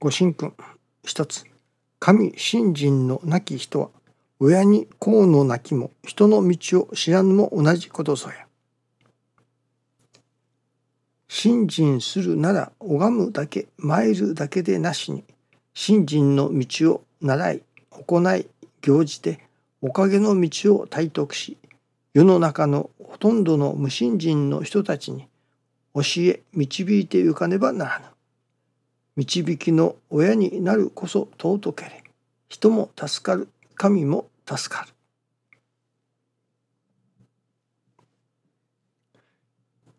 ご神君一つ神信心のなき人は親に功のなきも人の道を知らぬも同じことぞや。信心するなら拝むだけ参るだけでなしに信心の道を習い行い行じておかげの道を体得し世の中のほとんどの無信心の人たちに教え導いてゆかねばならぬ。導きの親になるこそ尊け。れ人も助かる神も助かる。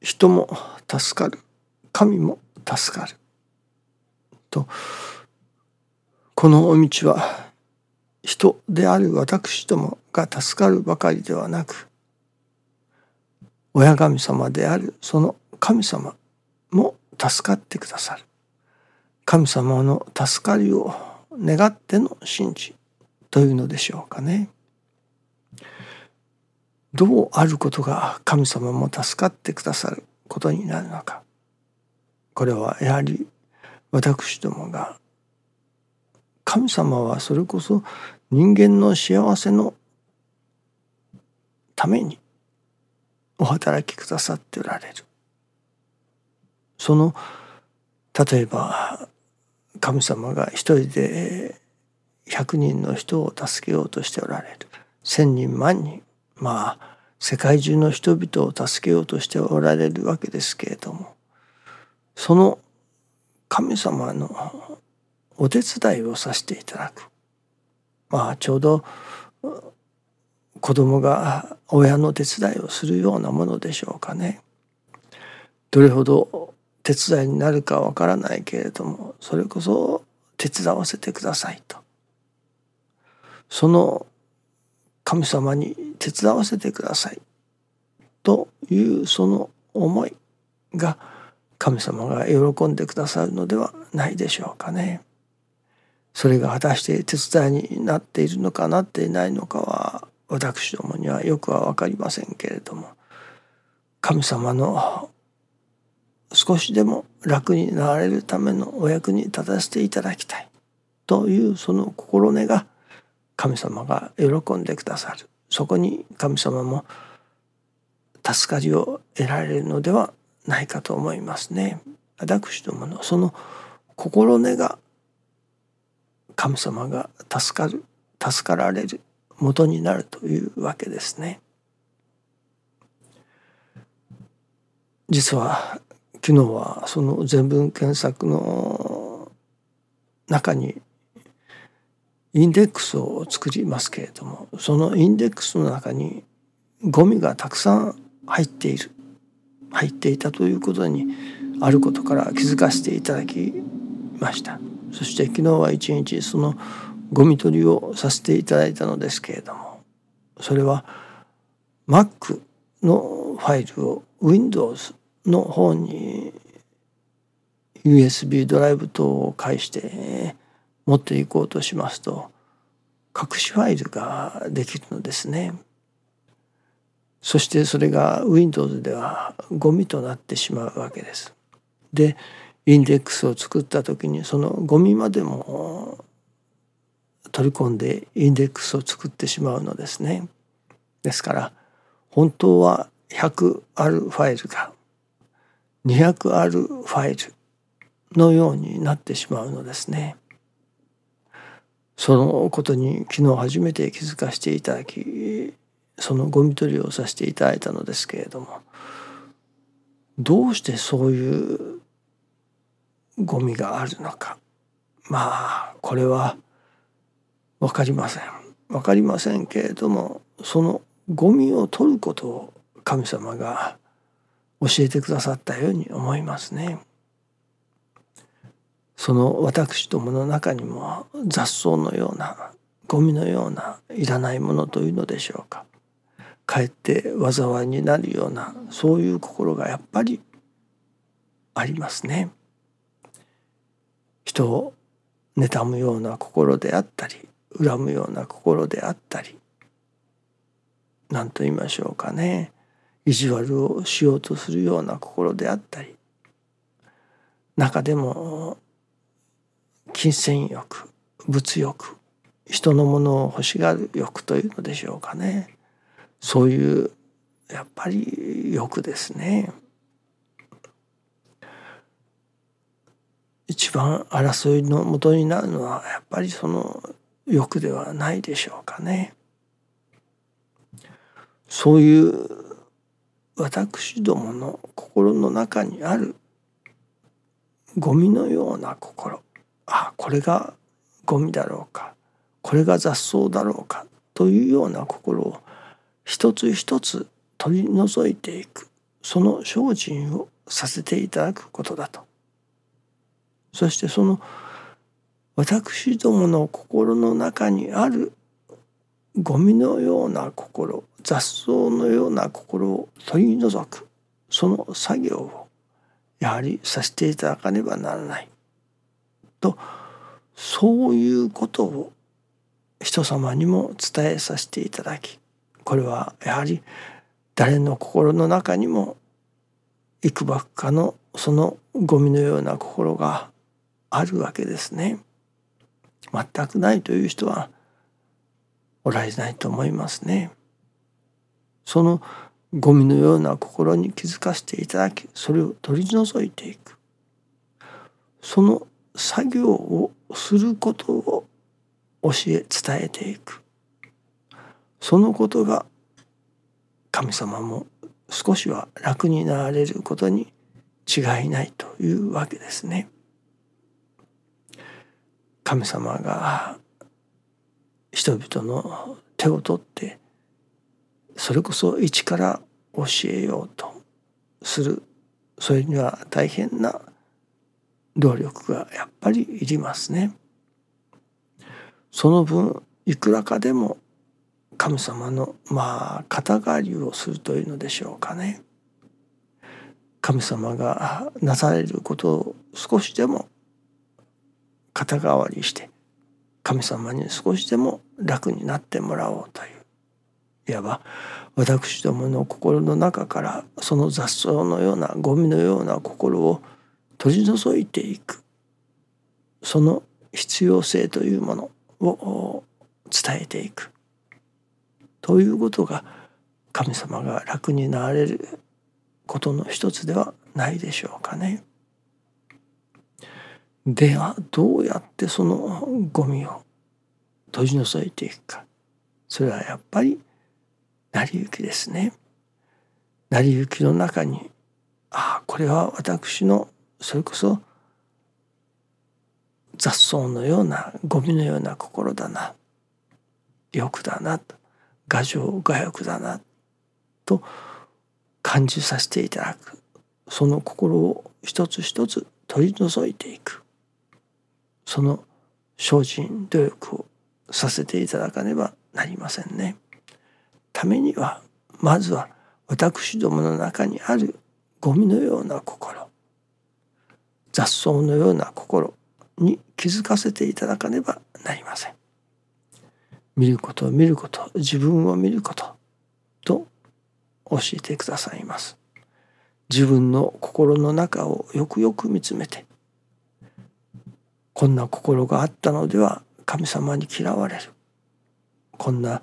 人も助かる神も助かるとこのお道は人である私どもが助かるばかりではなく親神様であるその神様も助かってくださる神様の助かりを願っての信心というのでしょうかね。どうあることが神様も助かってくださることになるのかこれはやはり私どもが神様はそれこそ人間の幸せのためにお働きくださっておられるその例えば神様が一人で100人の人を助けようとしておられる1,000人万人まあ世界中の人々を助けようとしておられるわけですけれどもその神様のお手伝いをさせていただくまあちょうど子供が親の手伝いをするようなものでしょうかね。どれほど手伝いになるかわからないけれどもそれこそ手伝わせてくださいとその神様に手伝わせてくださいというその思いが神様が喜んでくださるのではないでしょうかね。それが果たして手伝いになっているのかなっていないのかは私どもにはよくは分かりませんけれども神様の少しでも楽になられるためのお役に立たせていただきたいというその心根が神様が喜んでくださるそこに神様も助かりを得られるのではないかと思いますね。私どものその心根が神様が助かる助かられる元になるというわけですね。実は昨日はその全文検索の中にインデックスを作りますけれどもそのインデックスの中にゴミがたくさん入っている入っていたということにあることから気づかせていただきました。そして昨日は一日そのゴミ取りをさせていただいたのですけれどもそれは Mac のファイルを Windows の方に USB ドライブ等を介して持っていこうとしますと隠しファイルができるのですね。そしてそれが Windows ではゴミとなってしまうわけです。でインデックスを作った時にそのゴミまでも取り込んでインデックスを作ってしまうのですね。ですから本当は100あるファイルが200あるファイルのようになってしまうのですね。そのことに昨日初めて気づかせていただきそのゴミ取りをさせていただいたのですけれどもどうしてそういうゴミがあるのかまあこれは分かりません分かりませんけれどもそのゴミを取ることを神様が教えてくださったように思いますね。その私どもの中にも雑草のようなゴミのようないらないものというのでしょうかかえって災いになるようなそういう心がやっぱりありますね。人を妬むような心であったり恨むような心であったり何と言いましょうかね意地悪をしようとするような心であったり中でも金銭欲物欲人のものを欲しがる欲というのでしょうかねそういうやっぱり欲ですね。一番争いのもとになるのはやっぱりその欲ではないでしょうかね。そういう私どもの心の中にあるゴミのような心。あこれがゴミだろうか。これが雑草だろうか。というような心を一つ一つ取り除いていく。その精進をさせていただくことだと。そしてその私どもの心の中にあるゴミのような心雑草のような心を取り除くその作業をやはりさせていただかねばならないとそういうことを人様にも伝えさせていただきこれはやはり誰の心の中にもいくばくかのそのゴミのような心があるわけですね。全くないという人はおられないと思いますね。そのゴミのような心に気づかせていただきそれを取り除いていくその作業をすることを教え伝えていくそのことが神様も少しは楽になられることに違いないというわけですね。神様が人々の手を取ってそれこそ一から教えようとするそれには大変な努力がやっぱりいりますね。その分いくらかでも神様のまあ肩代わりをするというのでしょうかね。神様がなされることを少しでも肩代わりして神様に少しでも楽になってもらおうという。いわば私どもの心の中からその雑草のようなゴミのような心を取り除いていく。その必要性というものを伝えていく。ということが神様が楽になれることの一つではないでしょうかね。ではどうやってそのゴミを取り除いていくかそれはやっぱり成り行きですね。成り行きの中にああこれは私のそれこそ雑草のようなゴミのような心だな欲だなと牙城牙欲だなと感じさせていただくその心を一つ一つ取り除いていくその精進努力をさせていただかねばなりませんね。ためにはまずは私どもの中にあるゴミのような心雑草のような心に気づかせていただかねばなりません。見ることを見ること自分を見ることと教えてくださいます。自分の心の中をよくよく見つめてこんな心があったのでは神様に嫌われる。こんな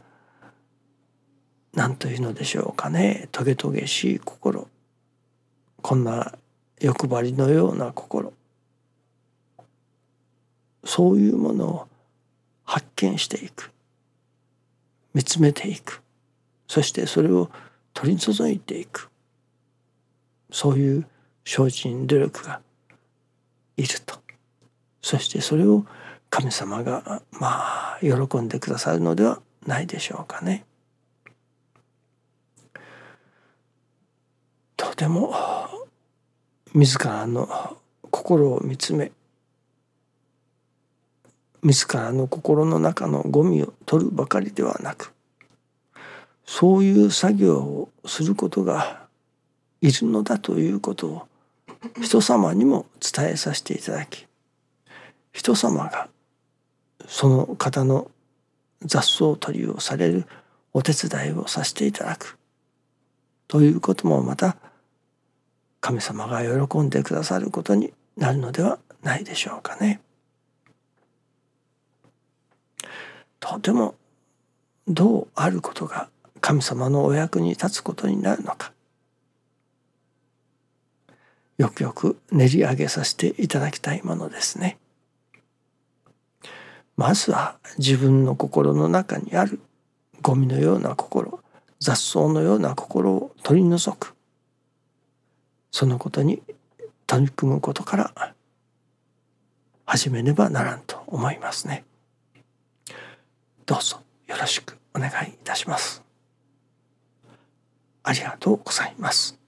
何というのでしょうかね。トゲトゲしい心。こんな欲張りのような心。そういうものを発見していく。見つめていく。そしてそれを取り除いていく。そういう精進努力がいると。そしてそれを神様がまあ喜んでくださるのではないでしょうかね。とても自らの心を見つめ自らの心の中のゴミを取るばかりではなくそういう作業をすることがいるのだということを人様にも伝えさせていただき人様がその方の雑草取りをされるお手伝いをさせていただくということもまた神様が喜んでくださることになるのではないでしょうかね。とてもどうあることが神様のお役に立つことになるのかよくよく練り上げさせていただきたいものですね。まずは自分の心の中にあるゴミのような心雑草のような心を取り除くそのことに取り組むことから始めねばならんと思いますね。どうぞよろしくお願いいたします。ありがとうございます。